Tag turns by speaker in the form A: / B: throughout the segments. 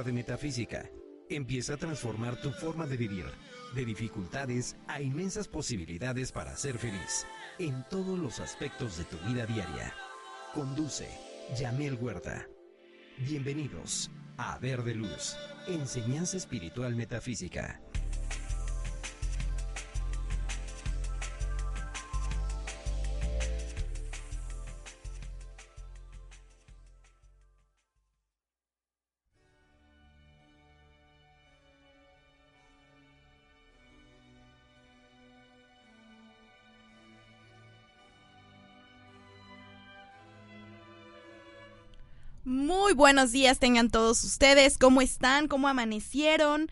A: de metafísica. Empieza a transformar tu forma de vivir, de dificultades a inmensas posibilidades para ser feliz, en todos los aspectos de tu vida diaria. Conduce Yamel Huerta. Bienvenidos a Verde Luz, Enseñanza Espiritual Metafísica.
B: Buenos días tengan todos ustedes. ¿Cómo están? ¿Cómo amanecieron?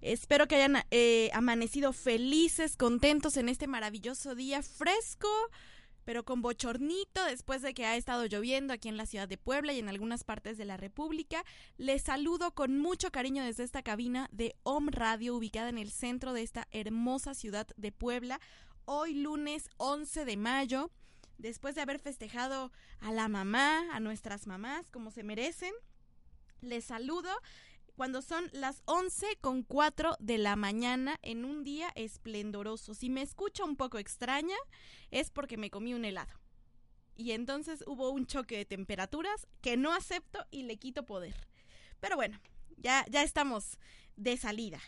B: Espero que hayan eh, amanecido felices, contentos en este maravilloso día fresco, pero con bochornito después de que ha estado lloviendo aquí en la ciudad de Puebla y en algunas partes de la República. Les saludo con mucho cariño desde esta cabina de Om Radio ubicada en el centro de esta hermosa ciudad de Puebla. Hoy lunes 11 de mayo después de haber festejado a la mamá, a nuestras mamás, como se merecen, les saludo cuando son las 11 con 4 de la mañana en un día esplendoroso. Si me escucho un poco extraña, es porque me comí un helado. Y entonces hubo un choque de temperaturas que no acepto y le quito poder. Pero bueno, ya, ya estamos de salida.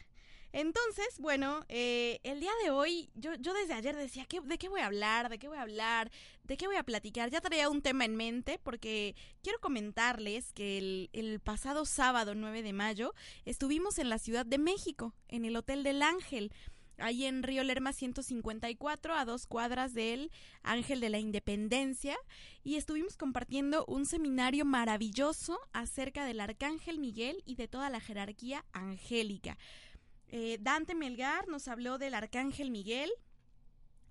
B: Entonces, bueno, eh, el día de hoy, yo, yo desde ayer decía, ¿qué, ¿de qué voy a hablar? ¿De qué voy a hablar? ¿De qué voy a platicar? Ya traía un tema en mente porque quiero comentarles que el, el pasado sábado 9 de mayo estuvimos en la Ciudad de México, en el Hotel del Ángel ahí en Río Lerma 154, a dos cuadras del Ángel de la Independencia, y estuvimos compartiendo un seminario maravilloso acerca del Arcángel Miguel y de toda la jerarquía angélica. Eh, Dante Melgar nos habló del Arcángel Miguel,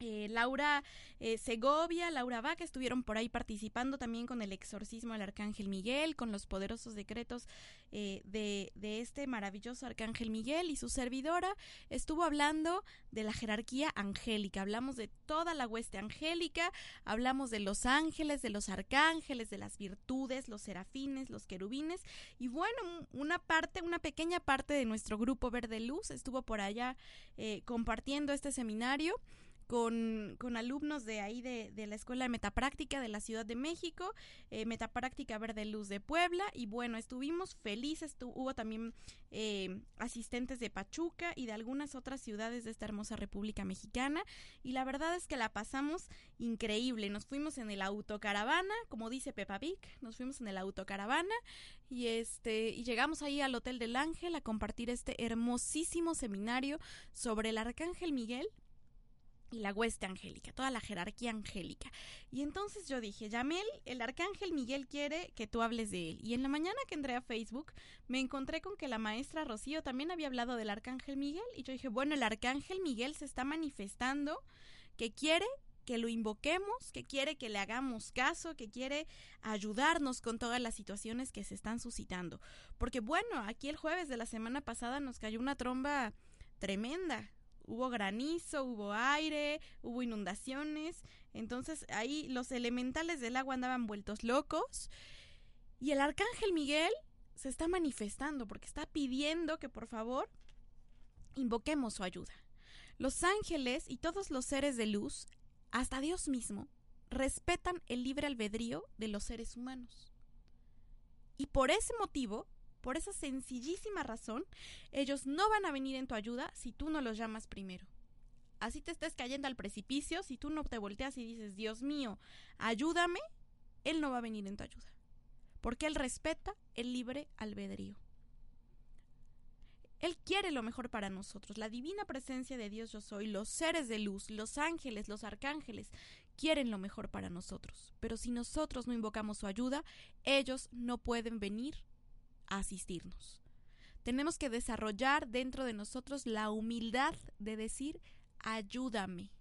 B: eh, Laura eh, Segovia, Laura Vaca estuvieron por ahí participando también con el exorcismo del Arcángel Miguel, con los poderosos decretos eh, de, de, este maravilloso Arcángel Miguel y su servidora. Estuvo hablando de la jerarquía angélica, hablamos de toda la hueste angélica, hablamos de los ángeles, de los arcángeles, de las virtudes, los serafines, los querubines. Y bueno, una parte, una pequeña parte de nuestro grupo Verde Luz estuvo por allá compartiendo este seminario con, con alumnos de ahí de, de, la Escuela de Metapráctica de la Ciudad de México, eh, Metapráctica Verde Luz de Puebla, y bueno, estuvimos felices, tu, hubo también eh, asistentes de Pachuca y de algunas otras ciudades de esta hermosa República Mexicana, y la verdad es que la pasamos increíble, nos fuimos en el autocaravana, como dice Pepa Vic, nos fuimos en el autocaravana, y este, y llegamos ahí al Hotel del Ángel a compartir este hermosísimo seminario sobre el Arcángel Miguel, y la hueste angélica, toda la jerarquía angélica. Y entonces yo dije, Yamel, el arcángel Miguel quiere que tú hables de él. Y en la mañana que entré a Facebook, me encontré con que la maestra Rocío también había hablado del arcángel Miguel. Y yo dije, bueno, el arcángel Miguel se está manifestando que quiere que lo invoquemos, que quiere que le hagamos caso, que quiere ayudarnos con todas las situaciones que se están suscitando. Porque bueno, aquí el jueves de la semana pasada nos cayó una tromba tremenda, hubo granizo, hubo aire, hubo inundaciones, entonces ahí los elementales del agua andaban vueltos locos y el arcángel Miguel se está manifestando porque está pidiendo que por favor invoquemos su ayuda. Los ángeles y todos los seres de luz, hasta Dios mismo, respetan el libre albedrío de los seres humanos. Y por ese motivo por esa sencillísima razón, ellos no van a venir en tu ayuda si tú no los llamas primero. Así te estés cayendo al precipicio, si tú no te volteas y dices, Dios mío, ayúdame, Él no va a venir en tu ayuda. Porque Él respeta el libre albedrío. Él quiere lo mejor para nosotros. La divina presencia de Dios yo soy, los seres de luz, los ángeles, los arcángeles, quieren lo mejor para nosotros. Pero si nosotros no invocamos su ayuda, ellos no pueden venir asistirnos. Tenemos que desarrollar dentro de nosotros la humildad de decir, ayúdame,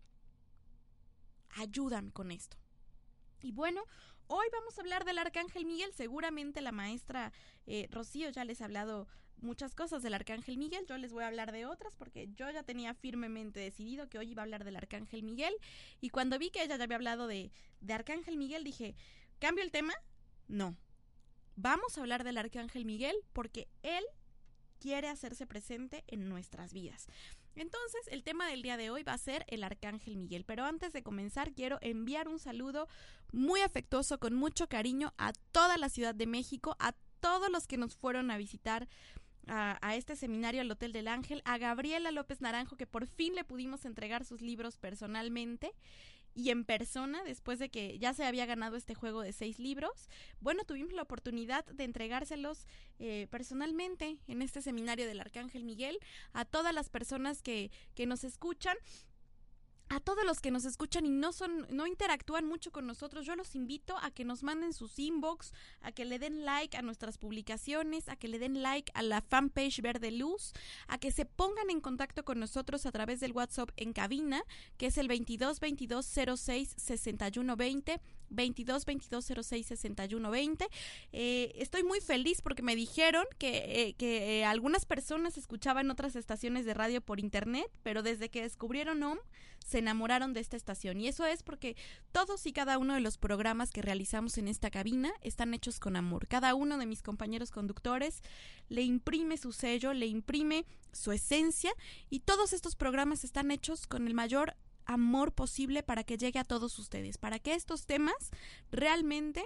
B: ayúdame con esto. Y bueno, hoy vamos a hablar del Arcángel Miguel. Seguramente la maestra eh, Rocío ya les ha hablado muchas cosas del Arcángel Miguel. Yo les voy a hablar de otras porque yo ya tenía firmemente decidido que hoy iba a hablar del Arcángel Miguel. Y cuando vi que ella ya había hablado de, de Arcángel Miguel, dije, ¿cambio el tema? No, Vamos a hablar del Arcángel Miguel porque él quiere hacerse presente en nuestras vidas. Entonces, el tema del día de hoy va a ser el Arcángel Miguel. Pero antes de comenzar, quiero enviar un saludo muy afectuoso, con mucho cariño, a toda la Ciudad de México, a todos los que nos fueron a visitar a, este seminario al Hotel del Ángel, a Gabriela López Naranjo, que por fin le pudimos entregar sus libros personalmente y en persona, después de que ya se había ganado este juego de seis libros, bueno, tuvimos la oportunidad de entregárselos eh, personalmente en este seminario del Arcángel Miguel a todas las personas que, que nos escuchan a todos los que nos escuchan y no son no interactúan mucho con nosotros, yo los invito a que nos manden sus inbox, a que le den like a nuestras publicaciones, a que le den like a la fanpage Verde Luz, a que se pongan en contacto con nosotros a través del WhatsApp en cabina, que es el 22 22 06 61 20 22 22 06 61 20. estoy muy feliz porque me dijeron que, eh, que eh, algunas personas escuchaban otras estaciones de radio por internet, pero desde que descubrieron OM se enamoraron de esta estación. Y eso es porque todos y cada uno de los programas que realizamos en esta cabina están hechos con amor. Cada uno de mis compañeros conductores le imprime su sello, le imprime su esencia y todos estos programas están hechos con el mayor amor posible para que llegue a todos ustedes, para que estos temas realmente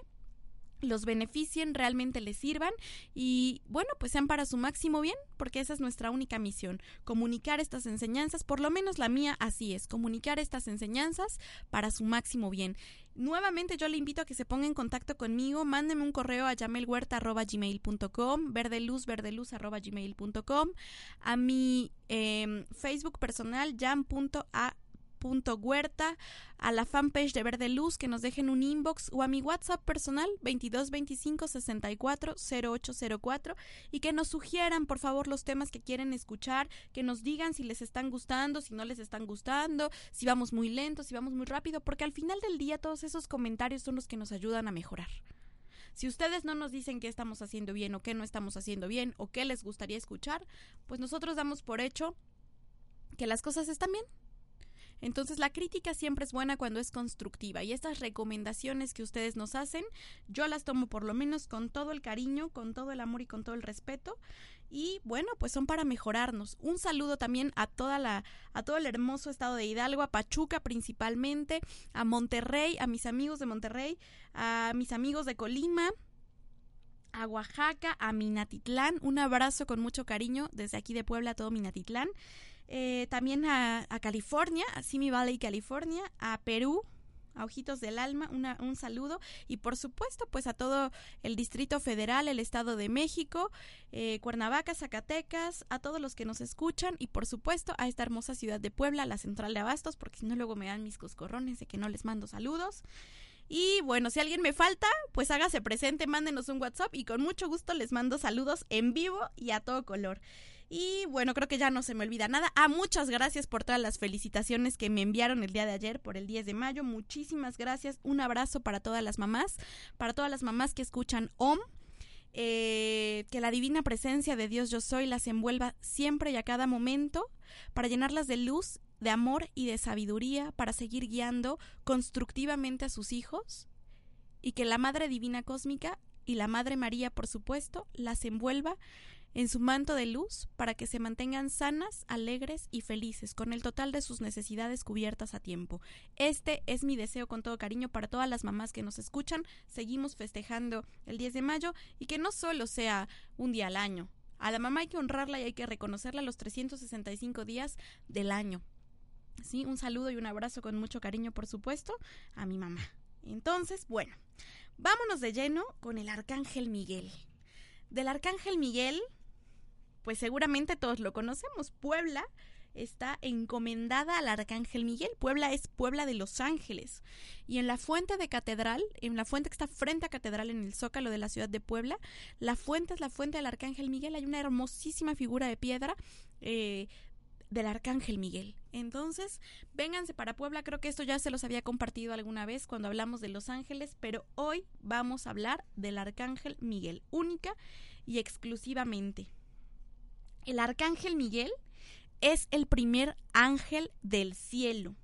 B: los beneficien, realmente les sirvan y bueno, pues sean para su máximo bien, porque esa es nuestra única misión, comunicar estas enseñanzas, por lo menos la mía así es, comunicar estas enseñanzas para su máximo bien. Nuevamente yo le invito a que se ponga en contacto conmigo, mándeme un correo a yamelhuerta.gmail.com, verdeluz, verdeluz.gmail.com, a mi eh, Facebook personal, jam.a huerta, a la fanpage de Verde Luz que nos dejen un inbox o a mi WhatsApp personal 2225 64 0804 y que nos sugieran por favor los temas que quieren escuchar, que nos digan si les están gustando, si no les están gustando, si vamos muy lento, si vamos muy rápido, porque al final del día todos esos comentarios son los que nos ayudan a mejorar. Si ustedes no nos dicen qué estamos haciendo bien o qué no estamos haciendo bien o qué les gustaría escuchar, pues nosotros damos por hecho que las cosas están bien entonces la crítica siempre es buena cuando es constructiva y estas recomendaciones que ustedes nos hacen, yo las tomo por lo menos con todo el cariño, con todo el amor y con todo el respeto y bueno, pues son para mejorarnos. Un saludo también a toda la a todo el hermoso estado de Hidalgo, a Pachuca principalmente, a Monterrey, a mis amigos de Monterrey, a mis amigos de Colima, a Oaxaca, a Minatitlán. Un abrazo con mucho cariño desde aquí de Puebla a todo Minatitlán. Eh, también a, California, a Simi Valley, California, a Perú, a Ojitos del Alma, un saludo y por supuesto pues a todo el Distrito Federal, el Estado de México, eh, Cuernavaca, Zacatecas, a todos los que nos escuchan y por supuesto a esta hermosa ciudad de Puebla, la central de Abastos, porque si no luego me dan mis coscorrones de que no les mando saludos. Y bueno, si alguien me falta, pues hágase presente, mándenos un WhatsApp y con mucho gusto les mando saludos en vivo y a todo color. Y bueno, creo que ya no se me olvida nada. Ah, muchas gracias por todas las felicitaciones que me enviaron el día de ayer por el 10 de mayo. Muchísimas gracias. Un abrazo para todas las mamás, para todas las mamás que escuchan OM. Eh, que la divina presencia de Dios yo soy las envuelva siempre y a cada momento para llenarlas de luz de amor y de sabiduría para seguir guiando constructivamente a sus hijos y que la Madre Divina Cósmica y la Madre María, por supuesto, las envuelva en su manto de luz para que se mantengan sanas, alegres y felices, con el total de sus necesidades cubiertas a tiempo. Este es mi deseo con todo cariño para todas las mamás que nos escuchan. Seguimos festejando el 10 de mayo y que no solo sea un día al año. A la mamá hay que honrarla y hay que reconocerla los 365 días del año. Sí, un saludo y un abrazo con mucho cariño, por supuesto, a mi mamá. Entonces, bueno, vámonos de lleno con el Arcángel Miguel. Del Arcángel Miguel, pues seguramente todos lo conocemos. Puebla está encomendada al Arcángel Miguel. Puebla es Puebla de Los Ángeles. Y en la fuente de catedral, en la fuente que está frente a catedral en el zócalo de la ciudad de Puebla, la fuente es la fuente del Arcángel Miguel. Hay una hermosísima figura de piedra eh, del Arcángel Miguel. Entonces, vénganse para Puebla, creo que esto ya se los había compartido alguna vez cuando hablamos de Los Ángeles, pero hoy vamos a hablar del Arcángel Miguel, única y exclusivamente. El Arcángel Miguel es el primer ángel del cielo.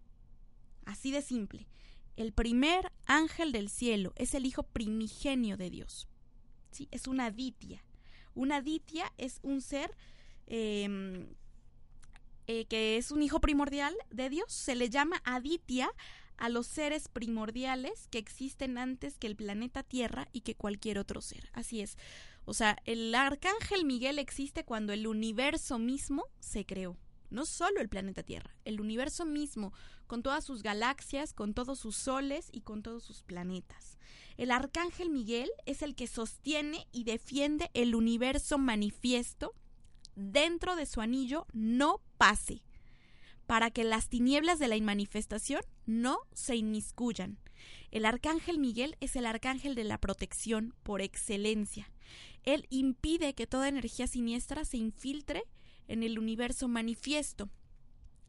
B: Así de simple. El primer ángel del cielo es el hijo primigenio de Dios. ¿Sí? Es una ditia. Una ditia es un ser em, eh, que es un hijo primordial de Dios, se le llama Aditya a los seres primordiales que existen antes que el planeta Tierra y que cualquier otro ser. Así es. O sea, el arcángel Miguel existe cuando el universo mismo se creó. No solo el planeta Tierra, el universo mismo, con todas sus galaxias, con todos sus soles y con todos sus planetas. El arcángel Miguel es el que sostiene y defiende el universo manifiesto dentro de su anillo no pase, para que las tinieblas de la inmanifestación no se inmiscuyan. El arcángel Miguel es el arcángel de la protección por excelencia. Él impide que toda energía siniestra se infiltre en el universo manifiesto.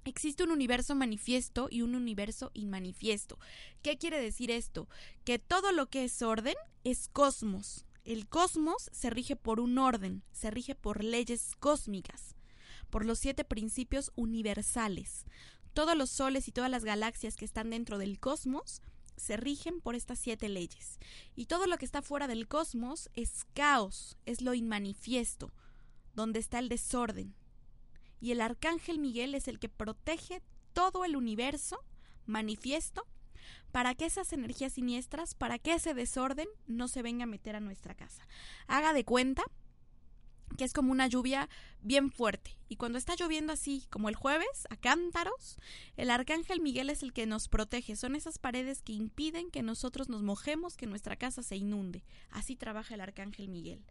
B: Existe un universo manifiesto y un universo inmanifiesto. ¿Qué quiere decir esto? Que todo lo que es orden es cosmos. El cosmos se rige por un orden, se rige por leyes cósmicas, por los siete principios universales. Todos los soles y todas las galaxias que están dentro del cosmos se rigen por estas siete leyes. Y todo lo que está fuera del cosmos es caos, es lo inmanifiesto, donde está el desorden. Y el arcángel Miguel es el que protege todo el universo manifiesto para que esas energías siniestras, para que ese desorden no se venga a meter a nuestra casa. Haga de cuenta que es como una lluvia bien fuerte. Y cuando está lloviendo así, como el jueves, a cántaros, el arcángel Miguel es el que nos protege. Son esas paredes que impiden que nosotros nos mojemos, que nuestra casa se inunde. Así trabaja el arcángel Miguel.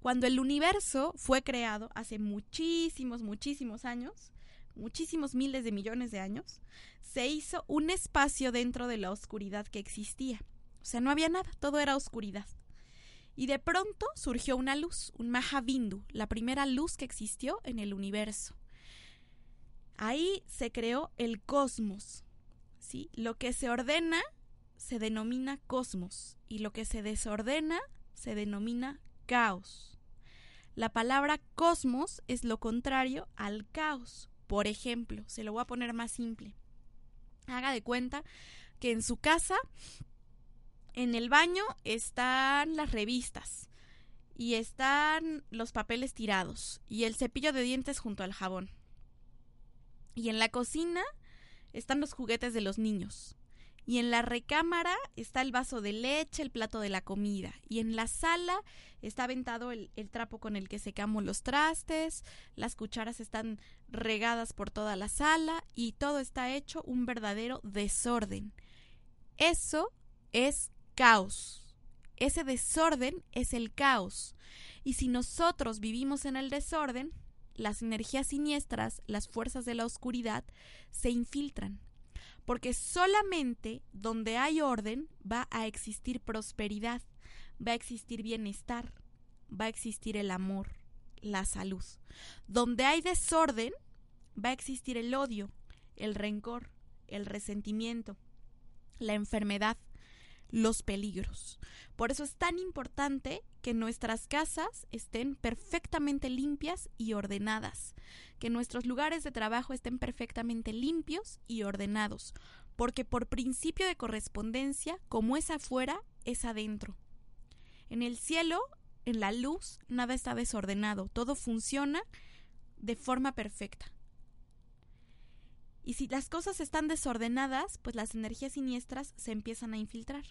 B: Cuando el universo fue creado hace muchísimos, muchísimos años, muchísimos miles de millones de años, se hizo un espacio dentro de la oscuridad que existía. O sea, no había nada, todo era oscuridad. Y de pronto surgió una luz, un Mahabindu, la primera luz que existió en el universo. Ahí se creó el cosmos. ¿sí? Lo que se ordena se denomina cosmos y lo que se desordena se denomina caos. La palabra cosmos es lo contrario al caos. Por ejemplo, se lo voy a poner más simple. Haga de cuenta que en su casa en el baño están las revistas y están los papeles tirados y el cepillo de dientes junto al jabón. Y en la cocina están los juguetes de los niños. Y en la recámara está el vaso de leche, el plato de la comida. Y en la sala está aventado el, trapo con el que secamos los trastes, las cucharas están regadas por toda la sala y todo está hecho un verdadero desorden. Eso es caos. Ese desorden es el caos. Y si nosotros vivimos en el desorden, las energías siniestras, las fuerzas de la oscuridad, se infiltran. Porque solamente donde hay orden va a existir prosperidad, va a existir bienestar, va a existir el amor, la salud. Donde hay desorden, va a existir el odio, el rencor, el resentimiento, la enfermedad, los peligros. Por eso es tan importante que nuestras casas estén perfectamente limpias y ordenadas, que nuestros lugares de trabajo estén perfectamente limpios y ordenados, porque por principio de correspondencia, como es afuera, es adentro. En el cielo, en la luz, nada está desordenado, todo funciona de forma perfecta. Y si las cosas están desordenadas, pues las energías siniestras se empiezan a infiltrar.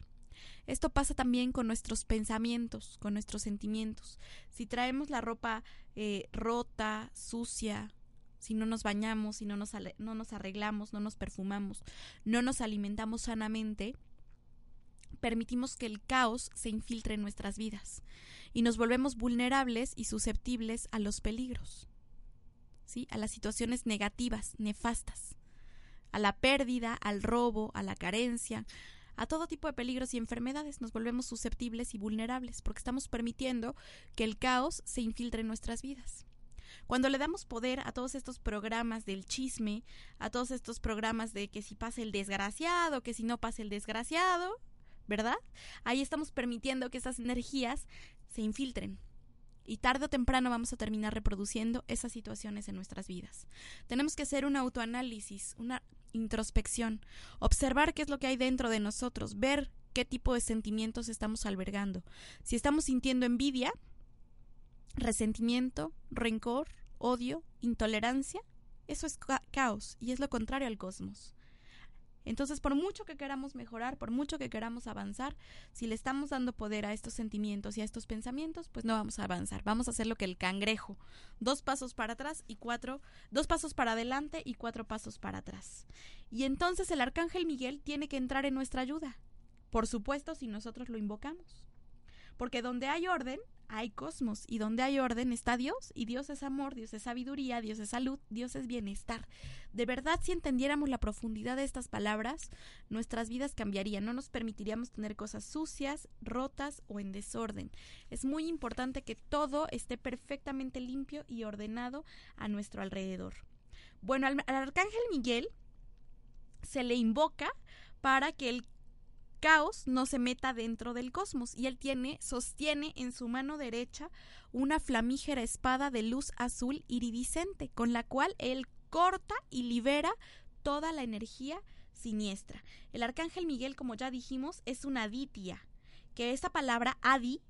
B: Esto pasa también con nuestros pensamientos, con nuestros sentimientos. Si traemos la ropa eh, rota, sucia, si no nos bañamos, si no nos, no nos arreglamos, no nos perfumamos, no nos alimentamos sanamente, permitimos que el caos se infiltre en nuestras vidas y nos volvemos vulnerables y susceptibles a los peligros, ¿sí? a las situaciones negativas, nefastas, a la pérdida, al robo, a la carencia, a todo tipo de peligros y enfermedades nos volvemos susceptibles y vulnerables porque estamos permitiendo que el caos se infiltre en nuestras vidas. Cuando le damos poder a todos estos programas del chisme, a todos estos programas de que si pasa el desgraciado, que si no pasa el desgraciado, ¿verdad? Ahí estamos permitiendo que esas energías se infiltren. Y tarde o temprano vamos a terminar reproduciendo esas situaciones en nuestras vidas. Tenemos que hacer un autoanálisis, una introspección, observar qué es lo que hay dentro de nosotros, ver qué tipo de sentimientos estamos albergando. Si estamos sintiendo envidia, resentimiento, rencor, odio, intolerancia, eso es caos y es lo contrario al cosmos. Entonces, por mucho que queramos mejorar, por mucho que queramos avanzar, si le estamos dando poder a estos sentimientos y a estos pensamientos, pues no vamos a avanzar. Vamos a hacer lo que el cangrejo, dos pasos para atrás y cuatro, dos pasos para adelante y cuatro pasos para atrás. Y entonces el arcángel Miguel tiene que entrar en nuestra ayuda. Por supuesto, si nosotros lo invocamos. Porque donde hay orden, hay cosmos y donde hay orden está Dios y Dios es amor, Dios es sabiduría, Dios es salud, Dios es bienestar. De verdad, si entendiéramos la profundidad de estas palabras, nuestras vidas cambiarían, no nos permitiríamos tener cosas sucias, rotas o en desorden. Es muy importante que todo esté perfectamente limpio y ordenado a nuestro alrededor. Bueno, al, arcángel Miguel se le invoca para que el caos no se meta dentro del cosmos y él tiene sostiene en su mano derecha una flamígera espada de luz azul iridiscente con la cual él corta y libera toda la energía siniestra. El arcángel Miguel, como ya dijimos, es una aditia, que esa palabra adi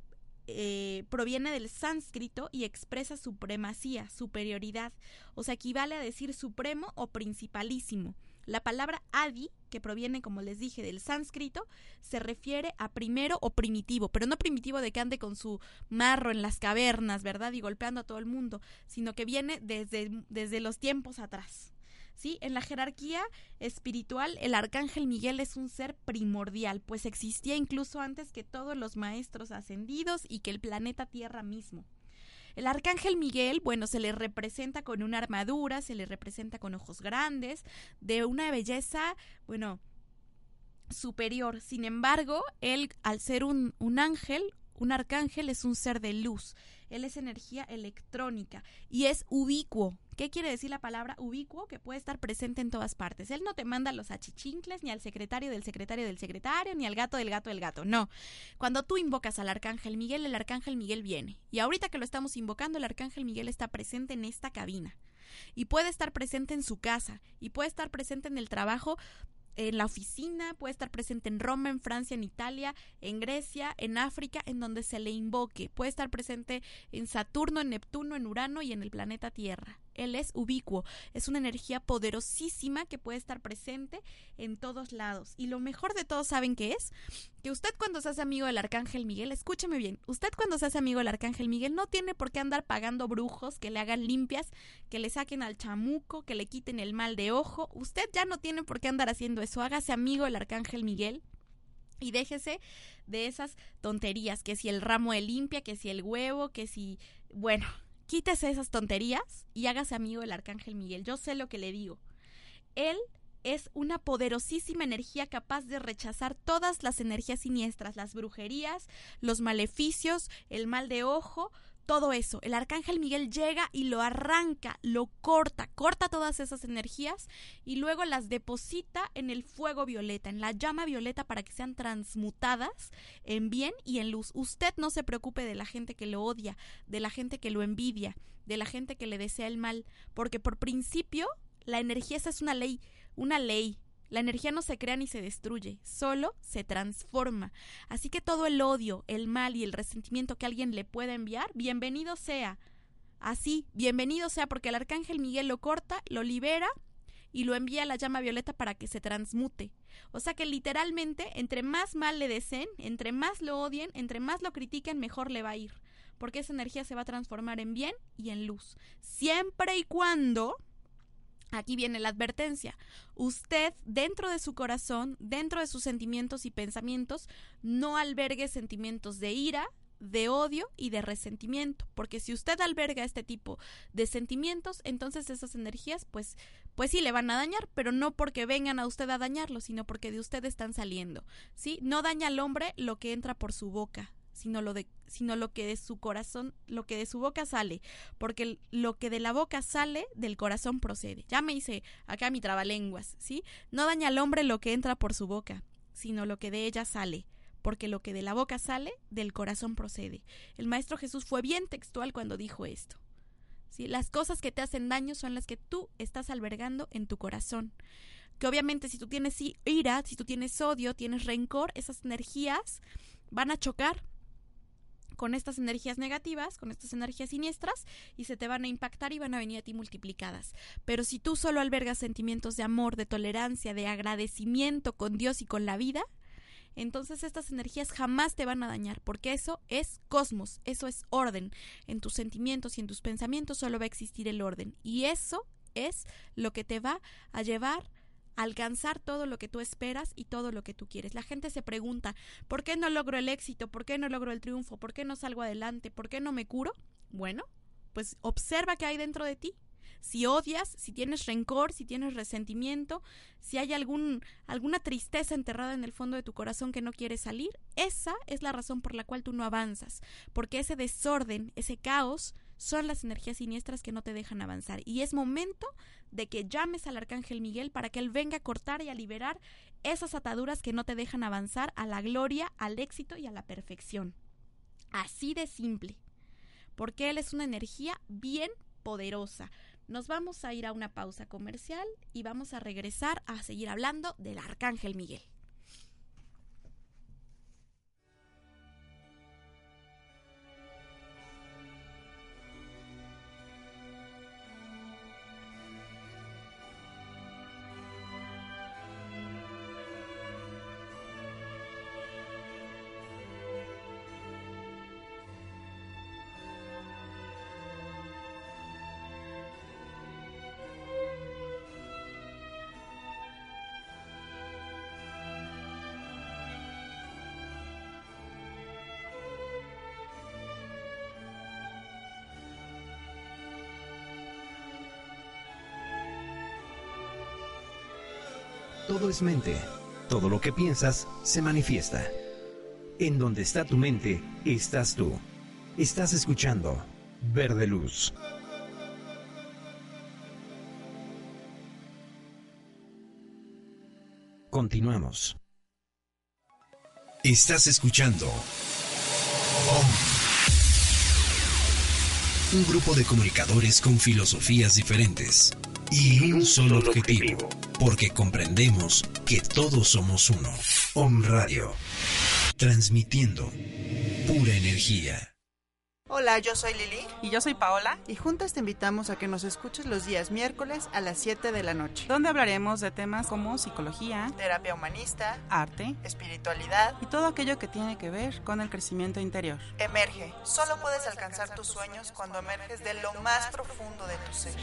B: eh, proviene del sánscrito y expresa supremacía, superioridad, o sea, equivale a decir supremo o principalísimo. La palabra adi, que proviene, como les dije, del sánscrito, se refiere a primero o primitivo, pero no primitivo de que ande con su marro en las cavernas, ¿verdad? Y golpeando a todo el mundo, sino que viene desde, desde los tiempos atrás. ¿Sí? En la jerarquía espiritual, el arcángel Miguel es un ser primordial, pues existía incluso antes que todos los maestros ascendidos y que el planeta Tierra mismo. El arcángel Miguel, bueno, se le representa con una armadura, se le representa con ojos grandes, de una belleza, bueno, superior. Sin embargo, él, al ser un, un ángel, un arcángel es un ser de luz. Él es energía electrónica y es ubicuo. ¿Qué quiere decir la palabra ubicuo? Que puede estar presente en todas partes. Él no te manda los achichincles, ni al secretario del secretario del secretario, ni al gato del gato del gato. No. Cuando tú invocas al arcángel Miguel, el arcángel Miguel viene. Y ahorita que lo estamos invocando, el arcángel Miguel está presente en esta cabina. Y puede estar presente en su casa. Y puede estar presente en el trabajo en la oficina, puede estar presente en Roma, en Francia, en Italia, en Grecia, en África, en donde se le invoque. Puede estar presente en Saturno, en Neptuno, en Urano y en el planeta Tierra. Él es ubicuo, es una energía poderosísima que puede estar presente en todos lados. Y lo mejor de todo, ¿saben qué es? Que usted cuando se hace amigo del Arcángel Miguel, escúcheme bien, usted cuando se hace amigo del Arcángel Miguel no tiene por qué andar pagando brujos que le hagan limpias, que le saquen al chamuco, que le quiten el mal de ojo. Usted ya no tiene por qué andar haciendo eso. Hágase amigo del Arcángel Miguel. Y déjese de esas tonterías, que si el ramo de limpia, que si el huevo, que si... Bueno, quítese esas tonterías y hágase amigo del Arcángel Miguel. Yo sé lo que le digo. Él es una poderosísima energía capaz de rechazar todas las energías siniestras, las brujerías, los maleficios, el mal de ojo, todo eso. El arcángel Miguel llega y lo arranca, lo corta, corta todas esas energías y luego las deposita en el fuego violeta, en la llama violeta para que sean transmutadas en bien y en luz. Usted no se preocupe de la gente que lo odia, de la gente que lo envidia, de la gente que le desea el mal, porque por principio la energía esa es una ley, una ley, la energía no se crea ni se destruye, solo se transforma. Así que todo el odio, el mal y el resentimiento que alguien le pueda enviar, bienvenido sea. Así, bienvenido sea porque el arcángel Miguel lo corta, lo libera y lo envía a la llama violeta para que se transmute. O sea que literalmente, entre más mal le deseen, entre más lo odien, entre más lo critiquen, mejor le va a ir. Porque esa energía se va a transformar en bien y en luz. Siempre y cuando Aquí viene la advertencia. Usted, dentro de su corazón, dentro de sus sentimientos y pensamientos, no albergue sentimientos de ira, de odio y de resentimiento, porque si usted alberga este tipo de sentimientos, entonces esas energías pues pues sí le van a dañar, pero no porque vengan a usted a dañarlo, sino porque de usted están saliendo. ¿Sí? No daña al hombre lo que entra por su boca, sino lo de sino lo que de su corazón, lo que de su boca sale, porque lo que de la boca sale del corazón procede. Ya me hice acá mi trabalenguas, ¿sí? No daña al hombre lo que entra por su boca, sino lo que de ella sale, porque lo que de la boca sale del corazón procede. El maestro Jesús fue bien textual cuando dijo esto. ¿Sí? Las cosas que te hacen daño son las que tú estás albergando en tu corazón que obviamente si tú tienes ira, si tú tienes odio, tienes rencor, esas energías van a chocar con estas energías negativas, con estas energías siniestras, y se te van a impactar y van a venir a ti multiplicadas. Pero si tú solo albergas sentimientos de amor, de tolerancia, de agradecimiento con Dios y con la vida, entonces estas energías jamás te van a dañar, porque eso es cosmos, eso es orden. En tus sentimientos y en tus pensamientos solo va a existir el orden. Y eso es lo que te va a llevar alcanzar todo lo que tú esperas y todo lo que tú quieres. La gente se pregunta, ¿por qué no logro el éxito? ¿Por qué no logro el triunfo? ¿Por qué no salgo adelante? ¿Por qué no me curo? Bueno, pues observa qué hay dentro de ti si odias, si tienes rencor, si tienes resentimiento, si hay algún, alguna tristeza enterrada en el fondo de tu corazón que no quiere salir, esa es la razón por la cual tú no avanzas, porque ese desorden, ese caos, son las energías siniestras que no te dejan avanzar. Y es momento de que llames al Arcángel Miguel para que él venga a cortar y a liberar esas ataduras que no te dejan avanzar a la gloria, al éxito y a la perfección. Así de simple. Porque él es una energía bien poderosa. Nos vamos a ir a una pausa comercial y vamos a regresar a seguir hablando del Arcángel Miguel.
A: Es mente. Todo lo que piensas se manifiesta. En donde está tu mente, estás tú. Estás escuchando Verde Luz. Continuamos. Estás escuchando Un grupo de comunicadores con filosofías diferentes y un solo objetivo porque comprendemos que todos somos uno. Om Radio, transmitiendo pura energía.
C: Hola, yo soy Lili.
D: Y yo soy Paola.
C: Y juntas te invitamos a que nos escuches los días miércoles a las 7 de la noche.
D: Donde hablaremos de temas como psicología,
C: terapia humanista,
D: arte,
C: espiritualidad
D: y todo aquello que tiene que ver con el crecimiento interior.
C: Emerge. Solo puedes alcanzar tus sueños cuando emerges de lo más profundo de tu ser.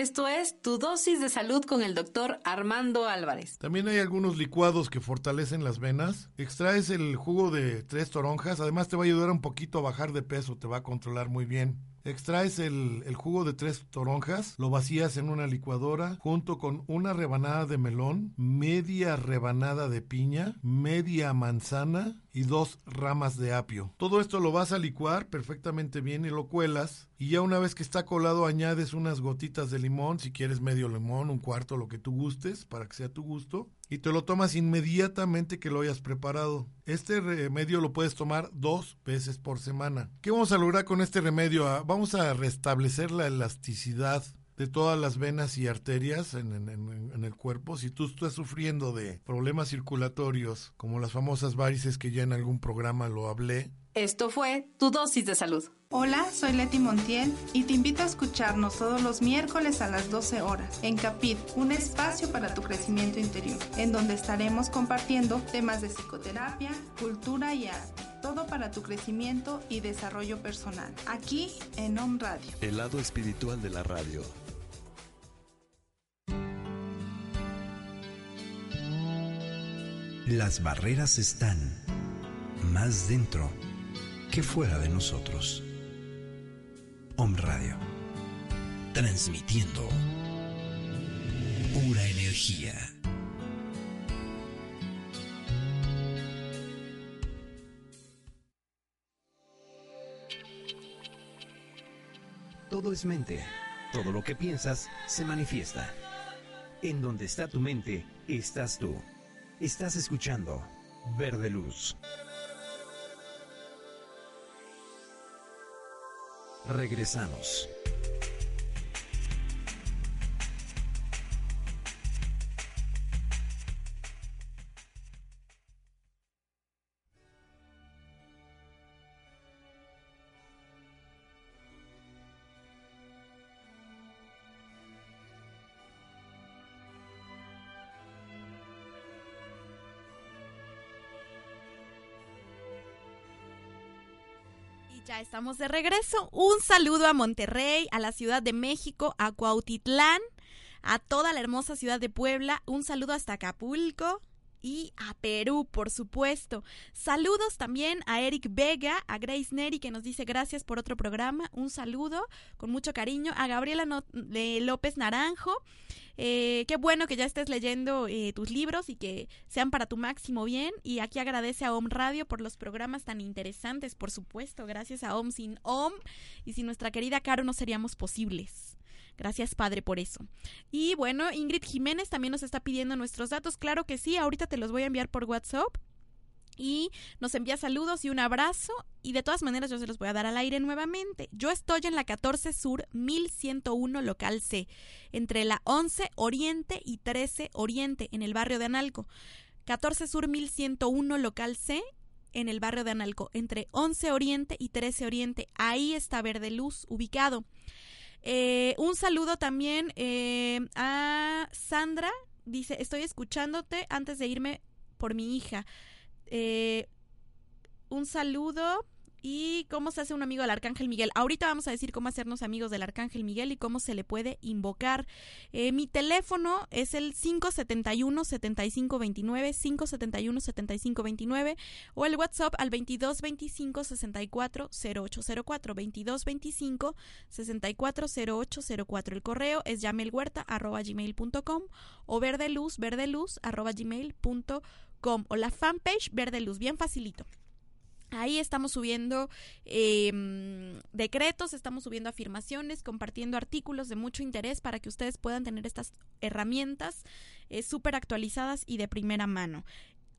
E: Esto es tu dosis de salud con el doctor Armando Álvarez.
F: También hay algunos licuados que fortalecen las venas. Extraes el jugo de tres toronjas. Además te va a ayudar un poquito a bajar de peso. Te va a controlar muy bien. Extraes el, el, jugo de tres toronjas, lo vacías en una licuadora junto con una rebanada de melón, media rebanada de piña, media manzana y dos ramas de apio. Todo esto lo vas a licuar perfectamente bien y lo cuelas. Y ya una vez que está colado añades unas gotitas de limón, si quieres medio limón, un cuarto, lo que tú gustes, para que sea tu gusto. Y te lo tomas inmediatamente que lo hayas preparado. Este remedio lo puedes tomar dos veces por semana. ¿Qué vamos a lograr con este remedio? Ah, vamos a restablecer la elasticidad de todas las venas y arterias en, en, en, el cuerpo. Si tú estás sufriendo de problemas circulatorios, como las famosas varices que ya en algún programa lo hablé.
E: Esto fue tu dosis de salud.
G: Hola, soy Leti Montiel y te invito a escucharnos todos los miércoles a las 12 horas en Capit, un espacio para tu crecimiento interior, en donde estaremos compartiendo temas de psicoterapia, cultura y arte. Todo para tu crecimiento y desarrollo personal. Aquí en Om Radio.
H: El lado espiritual de la radio.
A: Las barreras están más dentro que fuera de nosotros. Om Radio, transmitiendo pura energía. Todo es mente. Todo lo que piensas se manifiesta. En donde está tu mente, estás tú. Estás escuchando Verde Luz. Regresamos.
B: Estamos de regreso. Un saludo a Monterrey, a la Ciudad de México, a Cuautitlán, a toda la hermosa ciudad de Puebla. Un saludo hasta Acapulco y a Perú, por supuesto. Saludos también a Eric Vega, a Grace Neri, que nos dice gracias por otro programa. Un saludo con mucho cariño. A Gabriela López Naranjo. Eh, qué bueno que ya estés leyendo eh, tus libros y que sean para tu máximo bien. Y aquí agradece a OM Radio por los programas tan interesantes, por supuesto. Gracias a OM. Sin OM y sin nuestra querida Caro no seríamos posibles. Gracias, Padre, por eso. Y bueno, Ingrid Jiménez también nos está pidiendo nuestros datos. Claro que sí, ahorita te los voy a enviar por WhatsApp. Y nos envía saludos y un abrazo. Y de todas maneras yo se los voy a dar al aire nuevamente. Yo estoy en la 14 Sur 1101 local C, entre la 11 Oriente y 13 Oriente, en el barrio de Analco. 14 Sur 1101 local C, en el barrio de Analco, entre 11 Oriente y 13 Oriente. Ahí está Verde Luz ubicado. Eh, un saludo también eh, a Sandra. Dice, estoy escuchándote antes de irme por mi hija. Eh, un saludo ¿Y cómo se hace un amigo del Arcángel Miguel? Ahorita vamos a decir cómo hacernos amigos del Arcángel Miguel y cómo se le puede invocar. Eh, mi teléfono es el 571-7529, 571-7529 o el WhatsApp al 2225-640804, 2225-640804. El correo es llamelhuerta.gmail.com o verdeluz, verdeluz, arroba gmail.com o la fanpage Verde Luz, bien facilito. Ahí estamos subiendo em, decretos, estamos subiendo afirmaciones, compartiendo artículos de mucho interés para que ustedes puedan tener estas herramientas eh, súper actualizadas y de primera mano.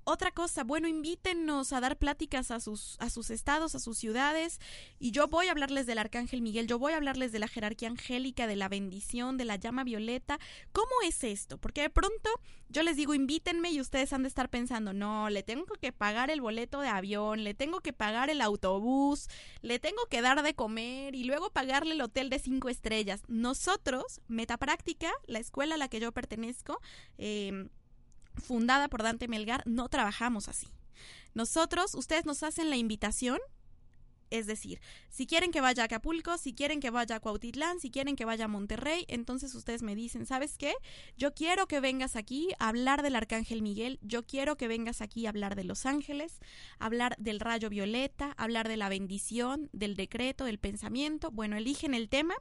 B: Otra cosa, bueno, invítenos a dar pláticas a sus, a sus estados, a sus ciudades, y yo voy a hablarles del Arcángel Miguel, yo voy a hablarles de la jerarquía angélica, de la bendición, de la llama violeta. ¿Cómo es esto? Porque de pronto yo les digo, invítenme y ustedes han de estar pensando, no, le tengo que pagar el boleto de avión, le tengo que pagar el autobús, le tengo que dar de comer y luego pagarle el hotel de cinco estrellas. Nosotros, Metapráctica, la escuela a la que yo pertenezco, eh, fundada por Dante Melgar, no trabajamos así. Nosotros, ustedes nos hacen la invitación, es decir, si quieren que vaya a Acapulco, si quieren que vaya a Cuautitlán, si quieren que vaya a Monterrey, entonces ustedes me dicen, ¿sabes qué? Yo quiero que vengas aquí a hablar del Arcángel Miguel, yo quiero que vengas aquí a hablar de los ángeles, hablar del rayo violeta, hablar de la bendición, del decreto, del pensamiento. Bueno, eligen el tema.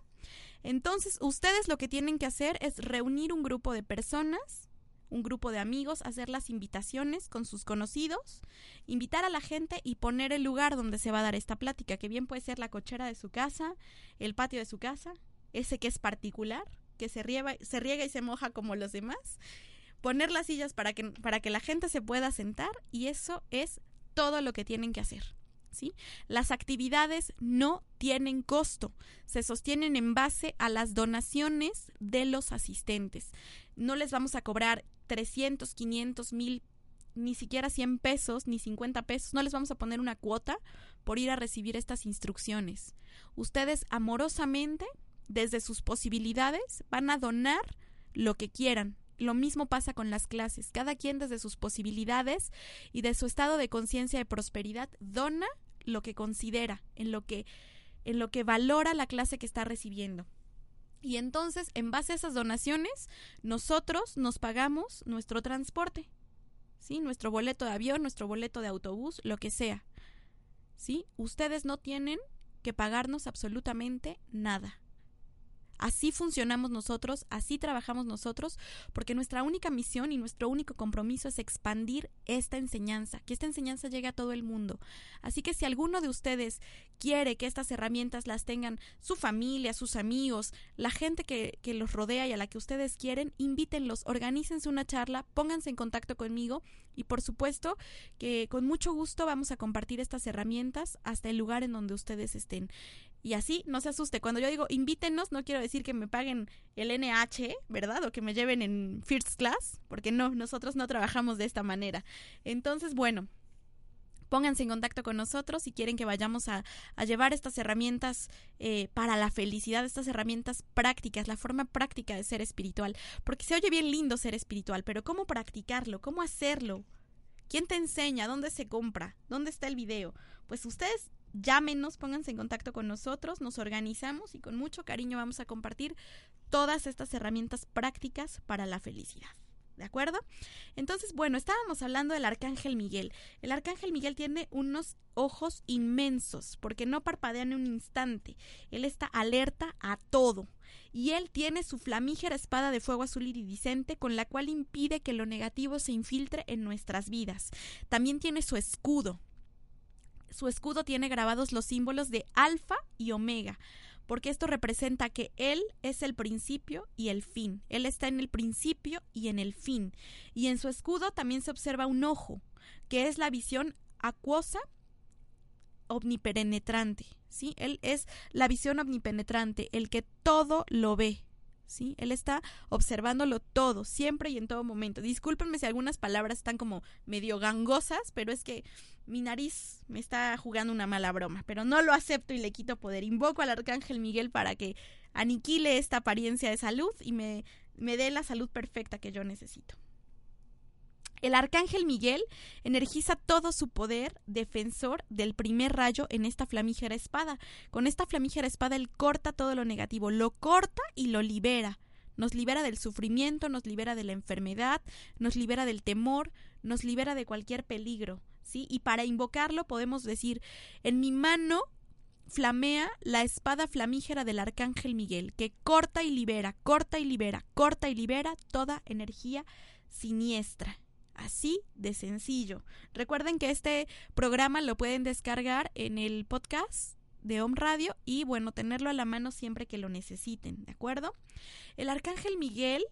B: Entonces, ustedes lo que tienen que hacer es reunir un grupo de personas un grupo de amigos, hacer las invitaciones con sus conocidos, invitar a la gente y poner el lugar donde se va a dar esta plática, que bien puede ser la cochera de su casa, el patio de su casa, ese que es particular, que se riega, se riega y se moja como los demás, poner las sillas para que, para que la gente se pueda sentar y eso es todo lo que tienen que hacer. ¿Sí? Las actividades no tienen costo, se sostienen en base a las donaciones de los asistentes. No les vamos a cobrar 300, 500, mil, ni siquiera 100 pesos, ni 50 pesos, no les vamos a poner una cuota por ir a recibir estas instrucciones. Ustedes amorosamente, desde sus posibilidades, van a donar lo que quieran. Lo mismo pasa con las clases. Cada quien desde sus posibilidades y de su estado de conciencia de prosperidad dona lo que considera, en lo que en lo que valora la clase que está recibiendo. Y entonces, en base a esas donaciones, nosotros nos pagamos nuestro transporte, ¿sí? Nuestro boleto de avión, nuestro boleto de autobús, lo que sea. ¿Sí? Ustedes no tienen que pagarnos absolutamente nada. Así funcionamos nosotros, así trabajamos nosotros, porque nuestra única misión y nuestro único compromiso es expandir esta enseñanza, que esta enseñanza llegue a todo el mundo. Así que si alguno de ustedes quiere que estas herramientas las tengan su familia, sus amigos, la gente que, los rodea y a la que ustedes quieren, invítenlos, organícense una charla, pónganse en contacto conmigo y por supuesto que con mucho gusto vamos a compartir estas herramientas hasta el lugar en donde ustedes estén. Y así, no se asuste. Cuando yo digo invítenos, no quiero decir que me paguen el NH, ¿verdad? O que me lleven en First Class, porque no, nosotros no trabajamos de esta manera. Entonces, bueno, pónganse en contacto con nosotros si quieren que vayamos a, llevar estas herramientas eh, para la felicidad, estas herramientas prácticas, la forma práctica de ser espiritual. Porque se oye bien lindo ser espiritual, pero ¿cómo practicarlo? ¿Cómo hacerlo? ¿Quién te enseña? ¿Dónde se compra? ¿Dónde está el video? Pues ustedes llámenos, pónganse en contacto con nosotros, nos organizamos y con mucho cariño vamos a compartir todas estas herramientas prácticas para la felicidad. ¿De acuerdo? Entonces, bueno, estábamos hablando del arcángel Miguel. El arcángel Miguel tiene unos ojos inmensos porque no parpadea en un instante. Él está alerta a todo. Y él tiene su flamígera espada de fuego azul iridiscente con la cual impide que lo negativo se infiltre en nuestras vidas. También tiene su escudo. Su escudo tiene grabados los símbolos de alfa y omega porque esto representa que Él es el principio y el fin. Él está en el principio y en el fin. Y en su escudo también se observa un ojo, que es la visión acuosa omnipenetrante, ¿sí? Él es la visión omnipenetrante, el que todo lo ve, ¿sí? Él está observándolo todo, siempre y en todo momento. Discúlpenme si algunas palabras están como medio gangosas, pero es que mi nariz me está jugando una mala broma, pero no lo acepto y le quito poder. Invoco al arcángel Miguel para que aniquile esta apariencia de salud y me, me dé la salud perfecta que yo necesito. El arcángel Miguel energiza todo su poder defensor del primer rayo en esta flamígera espada. Con esta flamígera espada él corta todo lo negativo, lo corta y lo libera. Nos libera del sufrimiento, nos libera de la enfermedad, nos libera del temor, nos libera de cualquier peligro, ¿sí? Y para invocarlo podemos decir, en mi mano flamea la espada flamígera del arcángel Miguel, que corta y libera, corta y libera, corta y libera toda energía siniestra. Así de sencillo. Recuerden que este programa lo pueden descargar en el podcast de Home Radio y bueno, tenerlo a la mano siempre que lo necesiten, ¿de acuerdo? El arcángel Miguel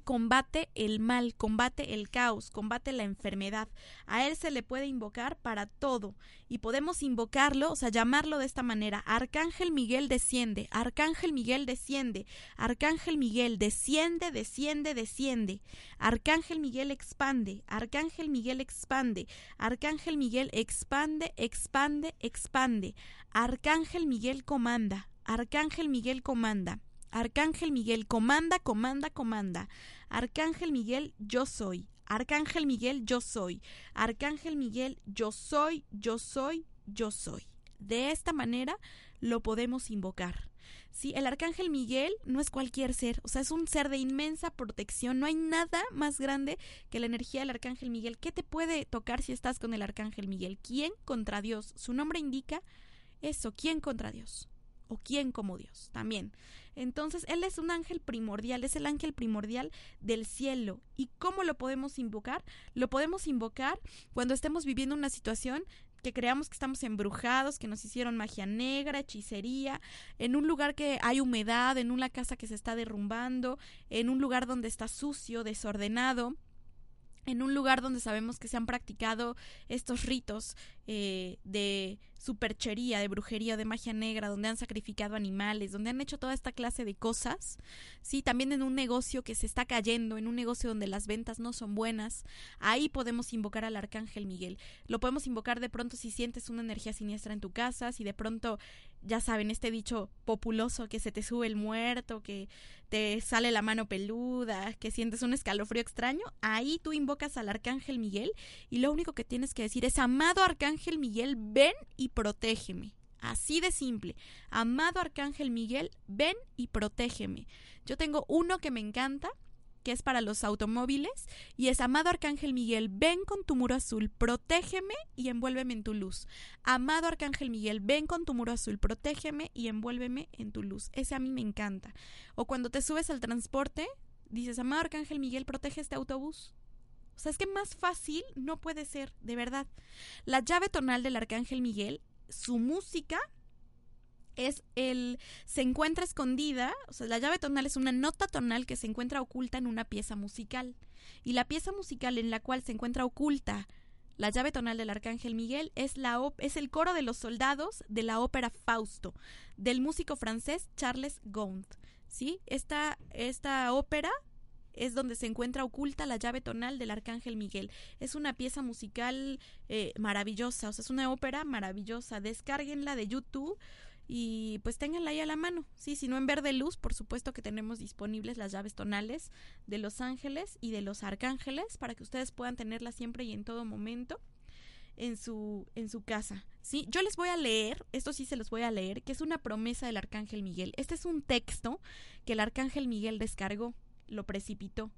B: combate el mal, combate el caos, combate la enfermedad. A él se le puede invocar para todo y podemos invocarlo, o sea, llamarlo de esta manera. Arcángel Miguel desciende, Arcángel Miguel desciende, Arcángel Miguel desciende, desciende, desciende. Arcángel Miguel expande, Arcángel Miguel expande, Arcángel Miguel expande, expande, expande. Arcángel Miguel comanda, Arcángel Miguel comanda. Arcángel Miguel, comanda, comanda, comanda. Arcángel Miguel, yo soy. Arcángel Miguel, yo soy. Arcángel Miguel, yo soy, yo soy, yo soy. De esta manera lo podemos invocar. Sí, el arcángel Miguel no es cualquier ser, o sea, es un ser de inmensa protección. No hay nada más grande que la energía del arcángel Miguel. ¿Qué te puede tocar si estás con el arcángel Miguel? ¿Quién contra Dios? Su nombre indica eso, ¿quién contra Dios? ¿O quién como Dios? También. Entonces, Él es un ángel primordial, es el ángel primordial del cielo. ¿Y cómo lo podemos invocar? Lo podemos invocar cuando estemos viviendo una situación que creamos que estamos embrujados, que nos hicieron magia negra, hechicería, en un lugar que hay humedad, en una casa que se está derrumbando, en un lugar donde está sucio, desordenado en un lugar donde sabemos que se han practicado estos ritos eh, de superchería, de brujería, de magia negra, donde han sacrificado animales, donde han hecho toda esta clase de cosas, sí, también en un negocio que se está cayendo, en un negocio donde las ventas no son buenas, ahí podemos invocar al arcángel Miguel. Lo podemos invocar de pronto si sientes una energía siniestra en tu casa, si de pronto, ya saben, este dicho populoso que se te sube el muerto, que te sale la mano peluda, que sientes un escalofrío extraño, ahí tú invocas al arcángel Miguel y lo único que tienes que decir es, amado arcángel Miguel, ven y protégeme. Así de simple. Amado Arcángel Miguel, ven y protégeme. Yo tengo uno que me encanta, que es para los automóviles, y es Amado Arcángel Miguel, ven con tu muro azul, protégeme y envuélveme en tu luz. Amado Arcángel Miguel, ven con tu muro azul, protégeme y envuélveme en tu luz. Ese a mí me encanta. O cuando te subes al transporte, dices, Amado Arcángel Miguel, protege este autobús. O sea, es que más fácil no puede ser, de verdad. La llave tonal del Arcángel Miguel, su música es el se encuentra escondida, o sea, la llave tonal es una nota tonal que se encuentra oculta en una pieza musical. Y la pieza musical en la cual se encuentra oculta la llave tonal del Arcángel Miguel es, la es el coro de los soldados de la ópera Fausto, del músico francés Charles Gount. ¿sí? Esta, esta ópera es donde se encuentra oculta la llave tonal del Arcángel Miguel. Es una pieza musical eh, maravillosa, o sea, es una ópera maravillosa. Descárguenla de YouTube. Y pues ténganla ahí a la mano. Sí, si no en verde luz, por supuesto que tenemos disponibles las llaves tonales de los ángeles y de los arcángeles para que ustedes puedan tenerla siempre y en todo momento en su en su casa. Sí, yo les voy a leer, esto sí se los voy a leer, que es una promesa del arcángel Miguel. Este es un texto que el arcángel Miguel descargó, lo precipitó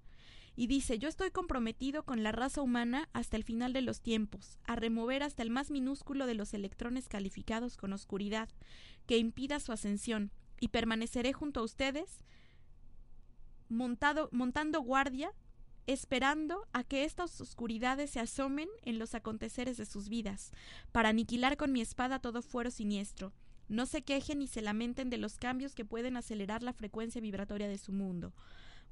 B: y dice, yo estoy comprometido con la raza humana hasta el final de los tiempos, a remover hasta el más minúsculo de los electrones calificados con oscuridad, que impida su ascensión, y permaneceré junto a ustedes, montado, montando guardia, esperando a que estas oscuridades se asomen en los aconteceres de sus vidas, para aniquilar con mi espada todo fuero siniestro. No se quejen ni se lamenten de los cambios que pueden acelerar la frecuencia vibratoria de su mundo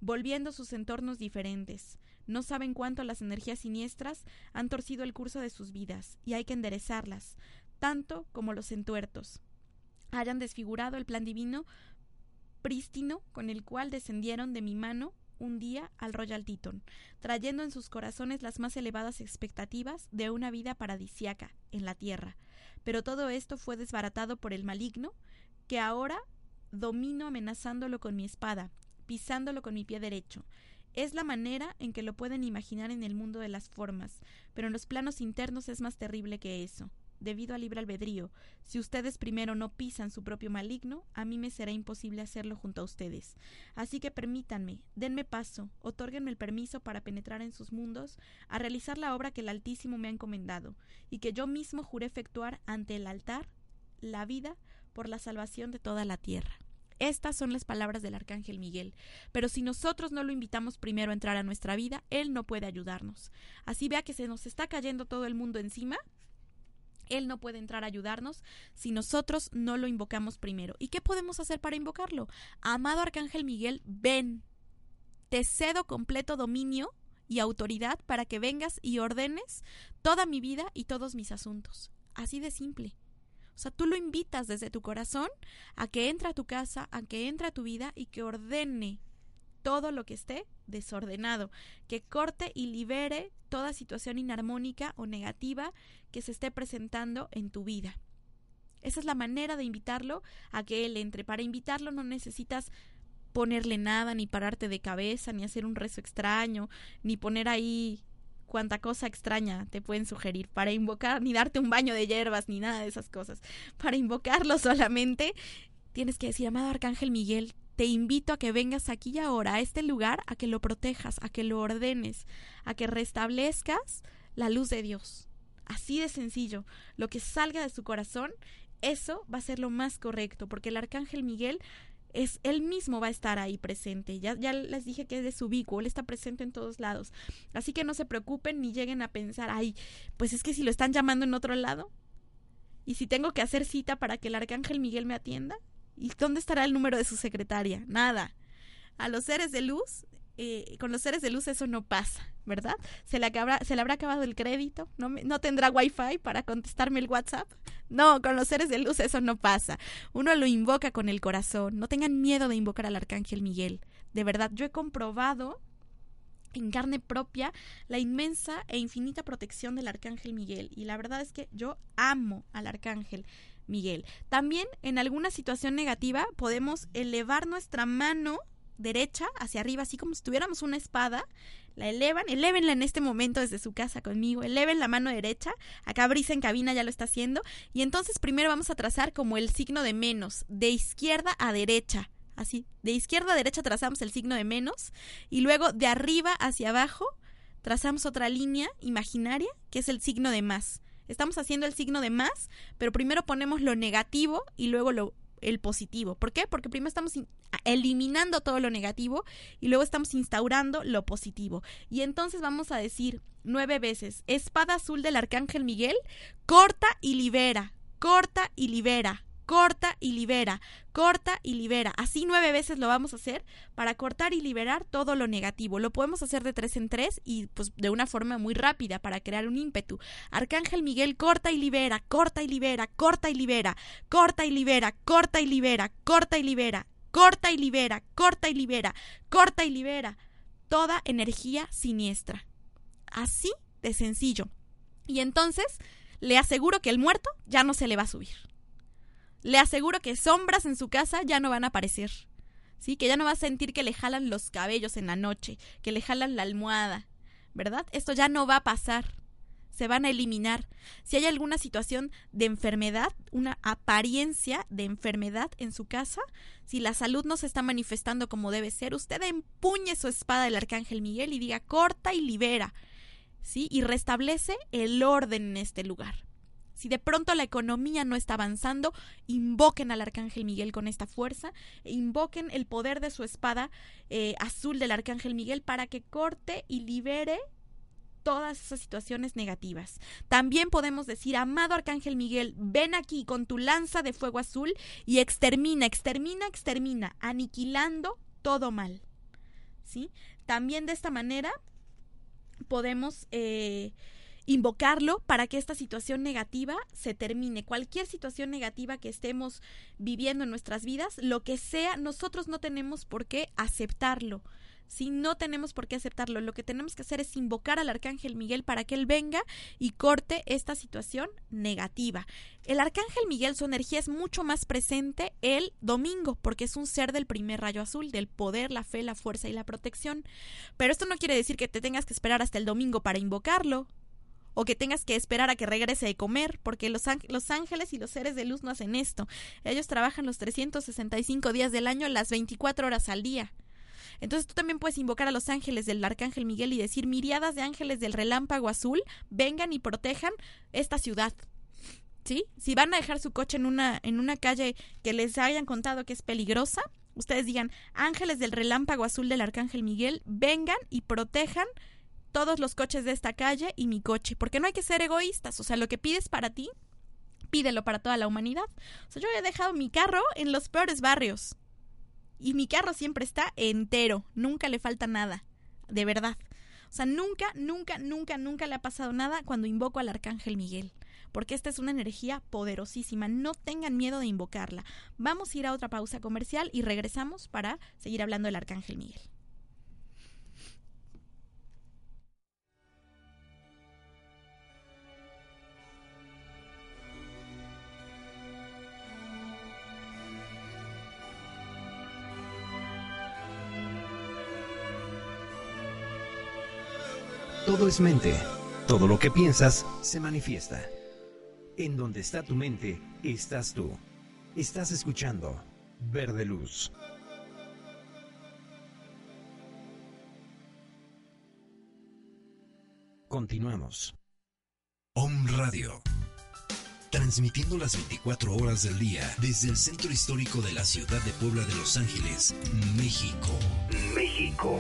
B: volviendo sus entornos diferentes. No saben cuánto las energías siniestras han torcido el curso de sus vidas, y hay que enderezarlas, tanto como los entuertos. Hayan desfigurado el plan divino prístino con el cual descendieron de mi mano un día al Royal Teton, trayendo en sus corazones las más elevadas expectativas de una vida paradisiaca en la tierra. Pero todo esto fue desbaratado por el maligno, que ahora domino amenazándolo con mi espada, pisándolo con mi pie derecho. Es la manera en que lo pueden imaginar en el mundo de las formas, pero en los planos internos es más terrible que eso. Debido al libre albedrío, si ustedes primero no pisan su propio maligno, a mí me será imposible hacerlo junto a ustedes. Así que permítanme, denme paso, otórguenme el permiso para penetrar en sus mundos, a realizar la obra que el Altísimo me ha encomendado, y que yo mismo juré efectuar ante el altar la vida por la salvación de toda la tierra. Estas son las palabras del arcángel Miguel. Pero si nosotros no lo invitamos primero a entrar a nuestra vida, él no puede ayudarnos. Así vea que se nos está cayendo todo el mundo encima. Él no puede entrar a ayudarnos si nosotros no lo invocamos primero. ¿Y qué podemos hacer para invocarlo? Amado Arcángel Miguel, ven. Te cedo completo dominio y autoridad para que vengas y ordenes toda mi vida y todos mis asuntos. Así de simple. O sea, tú lo invitas desde tu corazón a que entre a tu casa, a que entre a tu vida y que ordene todo lo que esté desordenado, que corte y libere toda situación inarmónica o negativa que se esté presentando en tu vida. Esa es la manera de invitarlo a que él entre. Para invitarlo no necesitas ponerle nada, ni pararte de cabeza, ni hacer un rezo extraño, ni poner ahí cuánta cosa extraña te pueden sugerir para invocar, ni darte un baño de hierbas, ni nada de esas cosas. Para invocarlo solamente tienes que decir, amado Arcángel Miguel, te invito a que vengas aquí y ahora a este lugar, a que lo protejas, a que lo ordenes, a que restablezcas la luz de Dios. Así de sencillo. Lo que salga de su corazón, eso va a ser lo más correcto, porque el Arcángel Miguel es él mismo va a estar ahí presente. Ya, ya les dije que es de su ubicuo, él está presente en todos lados. Así que no se preocupen ni lleguen a pensar, ay, pues es que si lo están llamando en otro lado, y si tengo que hacer cita para que el arcángel Miguel me atienda, ¿y dónde estará el número de su secretaria? Nada. A los seres de luz eh, con los seres de luz eso no pasa, ¿verdad? Se le, habrá acabado el crédito, no, no tendrá wifi para contestarme el WhatsApp. No, con los seres de luz eso no pasa. Uno lo invoca con el corazón. No tengan miedo de invocar al arcángel Miguel. De verdad, yo he comprobado en carne propia la inmensa e infinita protección del arcángel Miguel. Y la verdad es que yo amo al arcángel. Miguel. También en alguna situación negativa podemos elevar nuestra mano derecha hacia arriba, así como si tuviéramos una espada, la elevan, elevenla en este momento desde su casa conmigo, eleven la mano derecha, acá Brisa en cabina ya lo está haciendo, y entonces primero vamos a trazar como el signo de menos, de izquierda a derecha, así, de izquierda a derecha trazamos el signo de menos, y luego de arriba hacia abajo trazamos otra línea imaginaria, que es el signo de más. Estamos haciendo el signo de más, pero primero ponemos lo negativo y luego lo el positivo. ¿Por qué? Porque primero estamos eliminando todo lo negativo y luego estamos instaurando lo positivo. Y entonces vamos a decir nueve veces, espada azul del arcángel Miguel, corta y libera, corta y libera, corta y libera, corta y libera. Así nueve veces lo vamos a hacer para cortar y liberar todo lo negativo. Lo podemos hacer de tres en tres y pues de una forma muy rápida para crear un ímpetu. Arcángel Miguel, corta y libera, corta y libera, corta y libera, corta y libera, corta y libera, corta y libera, corta y libera, corta y libera, corta y libera toda energía siniestra. Así de sencillo. Y entonces le aseguro que el muerto ya no se le va a subir le aseguro que sombras en su casa ya no van a aparecer. ¿Sí? Que ya no va a sentir que le jalan los cabellos en la noche, que le jalan la almohada, ¿verdad? Esto ya no va a pasar. Se van a eliminar. Si hay alguna situación de enfermedad, una apariencia de enfermedad en su casa, si la salud no se está manifestando como debe ser, usted empuñe su espada del arcángel Miguel y diga corta y libera, ¿sí? Y restablece el orden en este lugar. Si de pronto la economía no está avanzando, invoquen al Arcángel Miguel con esta fuerza, invoquen el poder de su espada eh, azul del Arcángel Miguel para que corte y libere todas esas situaciones negativas. También podemos decir, amado Arcángel Miguel, ven aquí con tu lanza de fuego azul y extermina, extermina, extermina, aniquilando todo mal. ¿Sí? También de esta manera podemos eh, invocarlo para que esta situación negativa se termine. Cualquier situación negativa que estemos viviendo en nuestras vidas, lo que sea, nosotros no tenemos por qué aceptarlo. Si no tenemos por qué aceptarlo, lo que tenemos que hacer es invocar al arcángel Miguel para que él venga y corte esta situación negativa. El arcángel Miguel, su energía es mucho más presente el domingo, porque es un ser del primer rayo azul, del poder, la fe, la fuerza y la protección. Pero esto no quiere decir que te tengas que esperar hasta el domingo para invocarlo o que tengas que esperar a que regrese de comer, porque los, los ángeles y los seres de luz no hacen esto. Ellos trabajan los 365 días del año, las 24 horas al día. Entonces tú también puedes invocar a los ángeles del arcángel Miguel y decir, miriadas de ángeles del relámpago azul, vengan y protejan esta ciudad. ¿Sí? Si van a dejar su coche en una, en una calle que les hayan contado que es peligrosa, ustedes digan, ángeles del relámpago azul del arcángel Miguel, vengan y protejan todos los coches de esta calle y mi coche, porque no hay que ser egoístas, o sea, lo que pides para ti, pídelo para toda la humanidad. O sea, yo he dejado mi carro en los peores barrios y mi carro siempre está entero, nunca le falta nada, de verdad. O sea, nunca, nunca, nunca, nunca le ha pasado nada cuando invoco al Arcángel Miguel, porque esta es una energía poderosísima, no tengan miedo de invocarla. Vamos a ir a otra pausa comercial y regresamos para seguir hablando del Arcángel Miguel.
A: Todo es mente. Todo lo que piensas se manifiesta. En donde está tu mente, estás tú. Estás escuchando Verde Luz. Continuamos. Om Radio. Transmitiendo las 24 horas del día desde el centro histórico de la ciudad de Puebla de Los Ángeles, México. México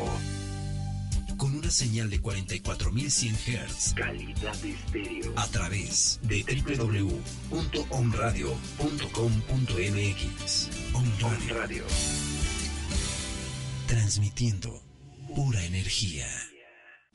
A: con una señal de 44.100 Hz. Calidad de estéreo. A través de www.omradio.com.mx. Om Radio. Transmitiendo pura energía.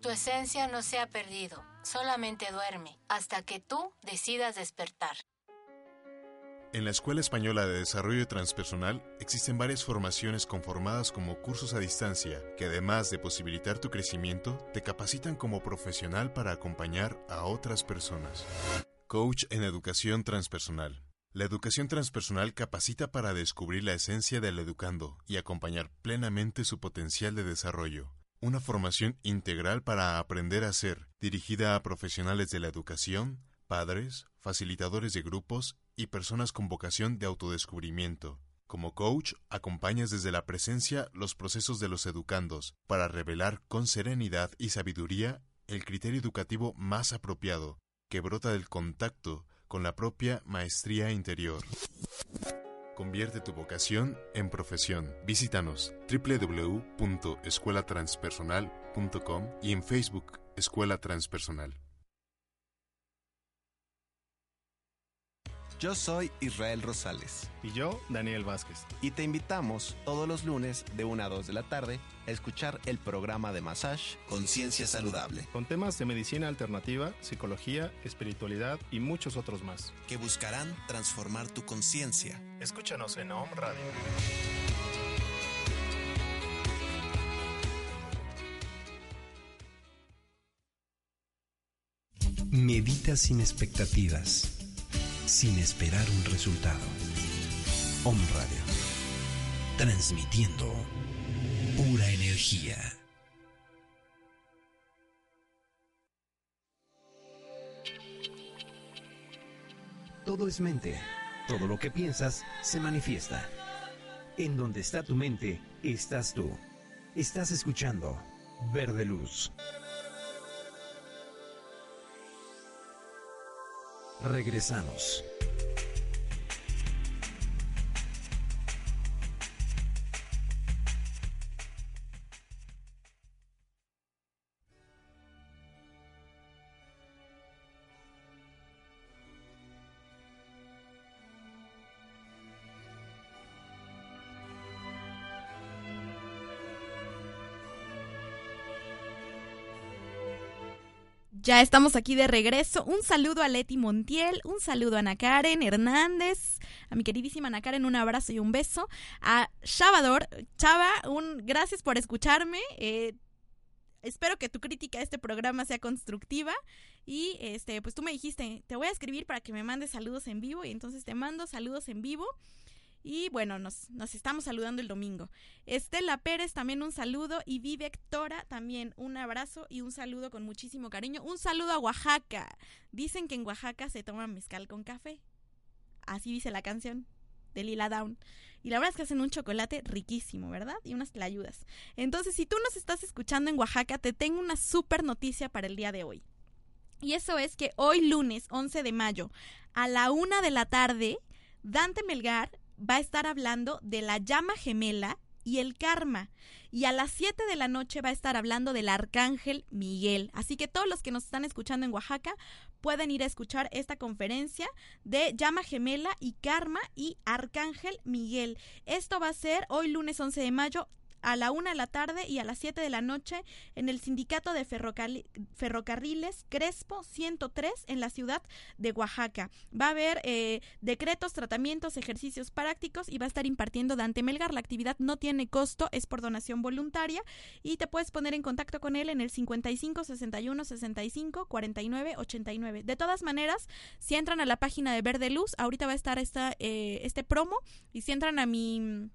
I: tu esencia no se ha perdido, solamente duerme, hasta que tú decidas despertar.
J: En la Escuela Española de Desarrollo Transpersonal existen varias formaciones conformadas como cursos a distancia que además de posibilitar tu crecimiento, te capacitan como profesional para acompañar a otras personas. Coach en Educación Transpersonal. La educación transpersonal capacita para descubrir la esencia del educando y acompañar plenamente su potencial de desarrollo. Una formación integral para aprender a ser, dirigida a profesionales de la educación, padres, facilitadores de grupos y personas con vocación de autodescubrimiento. Como coach, acompañas desde la presencia los procesos de los educandos para revelar con serenidad y sabiduría el criterio educativo más apropiado, que brota del contacto con la propia maestría interior. Convierte tu vocación en profesión. Visítanos www.escuelatranspersonal.com y en Facebook Escuela Transpersonal.
K: Yo soy Israel Rosales.
L: Y yo, Daniel Vázquez.
K: Y te invitamos todos los lunes de 1 a 2 de la tarde a escuchar el programa de Massage Conciencia Saludable.
L: Con temas de medicina alternativa, psicología, espiritualidad y muchos otros más.
K: Que buscarán transformar tu conciencia.
L: Escúchanos en Home Radio.
A: Medita sin expectativas, sin esperar un resultado. Om Radio, transmitiendo pura energía. Todo es mente. Todo lo que piensas se manifiesta. En donde está tu mente, estás tú. Estás escuchando Verde Luz. Regresamos.
B: Ya estamos aquí de regreso. Un saludo a Leti Montiel, un saludo a Ana Karen Hernández, a mi queridísima Ana Karen, un abrazo y un beso. A Chavador, Chava, un gracias por escucharme. Eh, espero que tu crítica a este programa sea constructiva y este pues tú me dijiste, te voy a escribir para que me mandes saludos en vivo y entonces te mando saludos en vivo. Y bueno, nos, nos estamos saludando el domingo. Estela Pérez, también un saludo. Y Vivek Tora, también un abrazo y un saludo con muchísimo cariño. Un saludo a Oaxaca. Dicen que en Oaxaca se toma mezcal con café. Así dice la canción de Lila Down. Y la verdad es que hacen un chocolate riquísimo, ¿verdad? Y unas ayudas. Entonces, si tú nos estás escuchando en Oaxaca, te tengo una súper noticia para el día de hoy. Y eso es que hoy lunes 11 de mayo, a la una de la tarde, Dante Melgar va a estar hablando de la llama gemela y el karma. Y a las 7 de la noche va a estar hablando del arcángel Miguel. Así que todos los que nos están escuchando en Oaxaca pueden ir a escuchar esta conferencia de llama gemela y karma y arcángel Miguel. Esto va a ser hoy lunes 11 de mayo a la una de la tarde y a las 7 de la noche en el Sindicato de Ferrocarriles Crespo 103 en la ciudad de Oaxaca. Va a haber eh, decretos, tratamientos, ejercicios prácticos y va a estar impartiendo Dante Melgar. La actividad no tiene costo, es por donación voluntaria y te puedes poner en contacto con él en el 55 61 65 49 89. De todas maneras, si entran a la página de Verde Luz, ahorita va a estar esta, eh, este promo y si entran a mi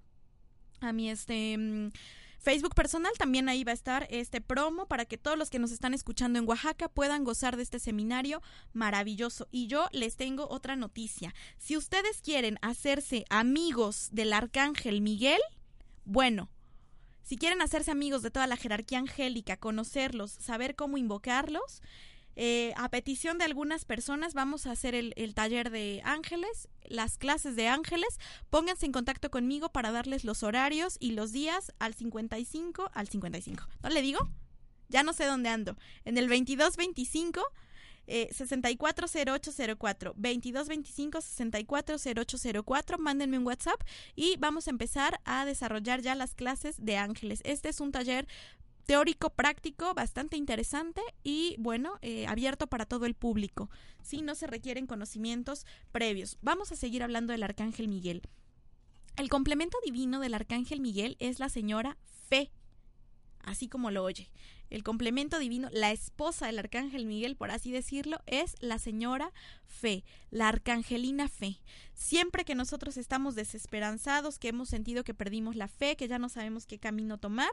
B: a mi este mm, Facebook personal también ahí va a estar este promo para que todos los que nos están escuchando en Oaxaca puedan gozar de este seminario maravilloso. Y yo les tengo otra noticia. Si ustedes quieren hacerse amigos del arcángel Miguel, bueno, si quieren hacerse amigos de toda la jerarquía angélica, conocerlos, saber cómo invocarlos, eh, a petición de algunas personas vamos a hacer el, taller de ángeles, las clases de ángeles. Pónganse en contacto conmigo para darles los horarios y los días al 55, al 55. ¿No le digo? Ya no sé dónde ando. En el 2225 eh, 640804 2225 640804 mándenme un WhatsApp y vamos a empezar a desarrollar ya las clases de ángeles. Este es un taller teórico práctico bastante interesante y bueno, eh, abierto para todo el público. Si no se requieren conocimientos previos. Vamos a seguir hablando del Arcángel Miguel. El complemento divino del Arcángel Miguel es la señora Fe, así como lo oye. El complemento divino, la esposa del arcángel Miguel, por así decirlo, es la señora Fe, la arcangelina Fe. Siempre que nosotros estamos desesperanzados, que hemos sentido que perdimos la fe, que ya no sabemos qué camino tomar,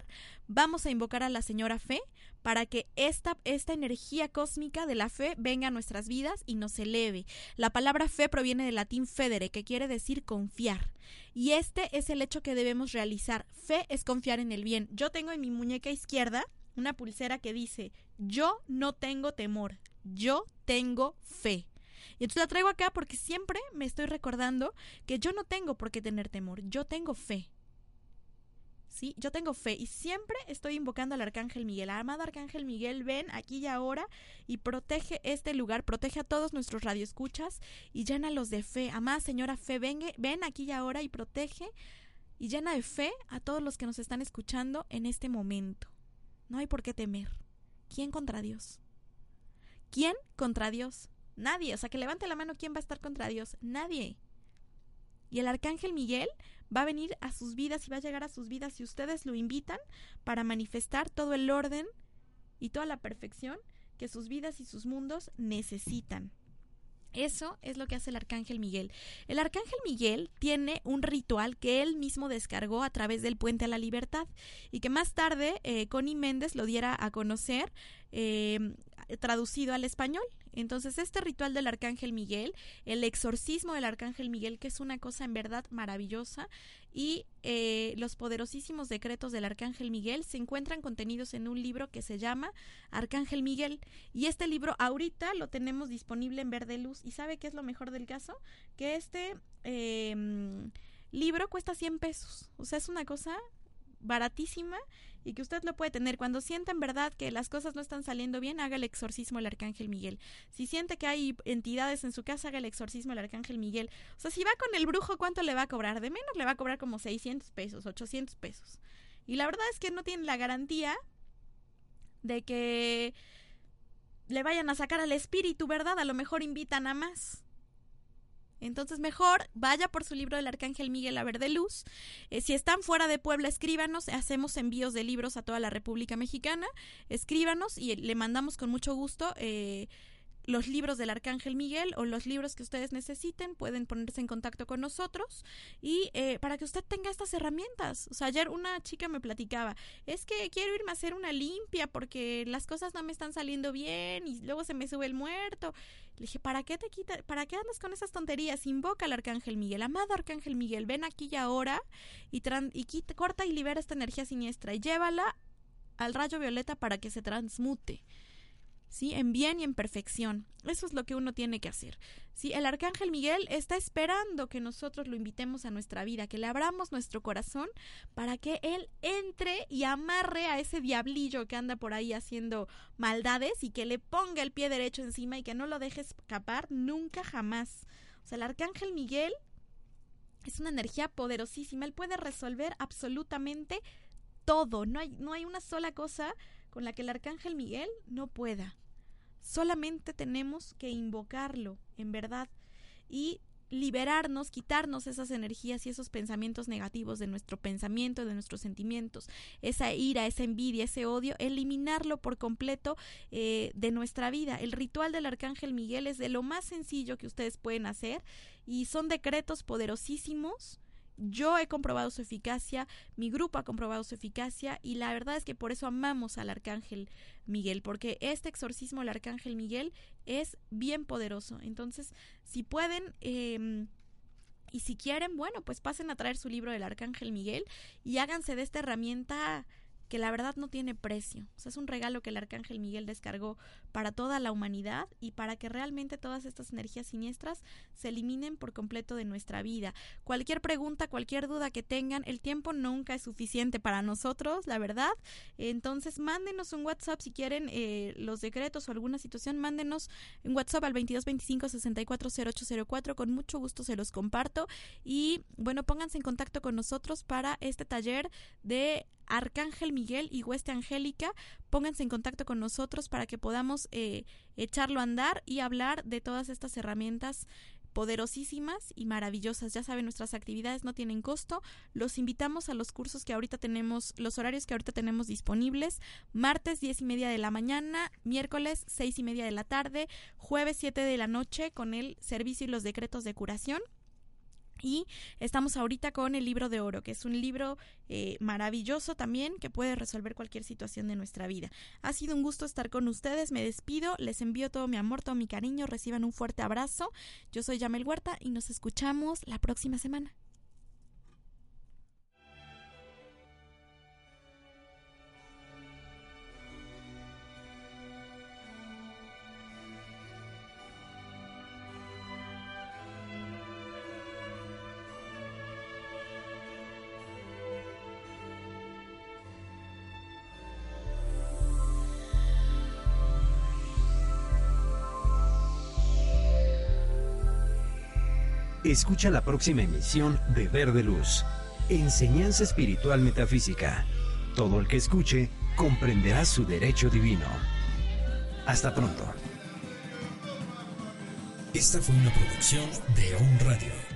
B: vamos a invocar a la señora Fe para que esta, esta energía cósmica de la fe venga a nuestras vidas y nos eleve. La palabra fe proviene del latín federe, que quiere decir confiar. Y este es el hecho que debemos realizar. Fe es confiar en el bien. Yo tengo en mi muñeca izquierda una pulsera que dice, yo no tengo temor, yo tengo fe. Y entonces la traigo acá porque siempre me estoy recordando que yo no tengo por qué tener temor, yo tengo fe. ¿sí? Yo tengo fe y siempre estoy invocando al Arcángel Miguel. Amado Arcángel Miguel, ven aquí y ahora y protege este lugar, protege a todos nuestros radioescuchas y llénalos de fe. Amada Señora Fe, ven, ven aquí y ahora y protege y llena de fe a todos los que nos están escuchando en este momento. No hay por qué temer. ¿Quién contra Dios? ¿Quién contra Dios? Nadie. O sea, que levante la mano, ¿quién va a estar contra Dios? Nadie. Y el arcángel Miguel va a venir a sus vidas y va a llegar a sus vidas si ustedes lo invitan para manifestar todo el orden y toda la perfección que sus vidas y sus mundos necesitan. Eso es lo que hace el Arcángel Miguel. El Arcángel Miguel tiene un ritual que él mismo descargó a través del Puente a la Libertad y que más tarde eh, Connie Méndez lo diera a conocer eh, traducido al español. Entonces, este ritual del Arcángel Miguel, el exorcismo del Arcángel Miguel, que es una cosa en verdad maravillosa, y eh, los poderosísimos decretos del Arcángel Miguel se encuentran contenidos en un libro que se llama Arcángel Miguel. Y este libro ahorita lo tenemos disponible en verde luz. ¿Y sabe qué es lo mejor del caso? Que este em, libro cuesta 100 pesos. O sea, es una cosa baratísima y que usted lo puede tener. Cuando sienta en verdad que las cosas no están saliendo bien, haga el exorcismo del Arcángel Miguel. Si siente que hay entidades en su casa, haga el exorcismo del Arcángel Miguel. O sea, si va con el brujo, ¿cuánto le va a cobrar? De menos le va a cobrar como 600 pesos, 800 pesos. Y la verdad es que no tiene la garantía de que le vayan a sacar al espíritu, ¿verdad? A lo mejor invitan a más. Entonces mejor vaya por su libro del Arcángel Miguel a ver de luz. Eh, si están fuera de Puebla, escríbanos. Hacemos envíos de libros a toda la República Mexicana. Escríbanos y le mandamos con mucho gusto. Eh, los libros del Arcángel Miguel o los libros que ustedes necesiten, pueden ponerse en contacto con nosotros y eh, para que usted tenga estas herramientas. O sea, ayer una chica me platicaba, es que quiero irme a hacer una limpia porque las cosas no me están saliendo bien y luego se me sube el muerto. Le dije, ¿para qué te quita, para qué andas con esas tonterías? Invoca al Arcángel Miguel, amado Arcángel Miguel, ven aquí y ahora y, y corta y libera esta energía siniestra y llévala al rayo violeta para que se transmute. ¿Sí? En bien y en perfección. Eso es lo que uno tiene que hacer. ¿sí? El arcángel Miguel está esperando que nosotros lo invitemos a nuestra vida, que le abramos nuestro corazón para que él entre y amarre a ese diablillo que anda por ahí haciendo maldades y que le ponga el pie derecho encima y que no lo deje escapar nunca jamás. O sea, el arcángel Miguel es una energía poderosísima, él puede resolver absolutamente todo, no hay, no hay una sola cosa con la que el arcángel Miguel no pueda. Solamente tenemos que invocarlo, en verdad, y liberarnos, quitarnos esas energías y esos pensamientos negativos de nuestro pensamiento, de nuestros sentimientos, esa ira, esa envidia, ese odio, eliminarlo por completo eh, de nuestra vida. El ritual del Arcángel Miguel es de lo más sencillo que ustedes pueden hacer y son decretos poderosísimos yo he comprobado su eficacia, mi grupo ha comprobado su eficacia y la verdad es que por eso amamos al Arcángel Miguel, porque este exorcismo del Arcángel Miguel es bien poderoso. Entonces, si pueden... Eh, y si quieren, bueno, pues pasen a traer su libro del Arcángel Miguel y háganse de esta herramienta que la verdad no tiene precio. O sea, es un regalo que el Arcángel Miguel descargó para toda la humanidad y para que realmente todas estas energías siniestras se eliminen por completo de nuestra vida. Cualquier pregunta, cualquier duda que tengan, el tiempo nunca es suficiente para nosotros, la verdad. Entonces, mándenos un WhatsApp si quieren eh, los decretos o alguna situación, mándenos un WhatsApp al 2225 640804. Con mucho gusto se los comparto. Y bueno, pónganse en contacto con nosotros para este taller de Arcángel Miguel y Hueste Angélica, pónganse en contacto con nosotros para que podamos eh, echarlo a andar y hablar de todas estas herramientas poderosísimas y maravillosas. Ya saben, nuestras actividades no tienen costo. Los invitamos a los cursos que ahorita tenemos, los horarios que ahorita tenemos disponibles. Martes diez y media de la mañana, miércoles seis y media de la tarde, jueves siete de la noche con el servicio y los decretos de curación. Y estamos ahorita con el libro de oro, que es un libro eh, maravilloso también que puede resolver cualquier situación de nuestra vida. Ha sido un gusto estar con ustedes, me despido, les envío todo mi amor, todo mi cariño, reciban un fuerte abrazo. Yo soy Yamel Huerta y nos escuchamos la próxima semana.
A: Escucha la próxima emisión de Verde Luz. Enseñanza espiritual metafísica. Todo el que escuche comprenderá su derecho divino. Hasta pronto.
M: Esta fue una producción de On Radio.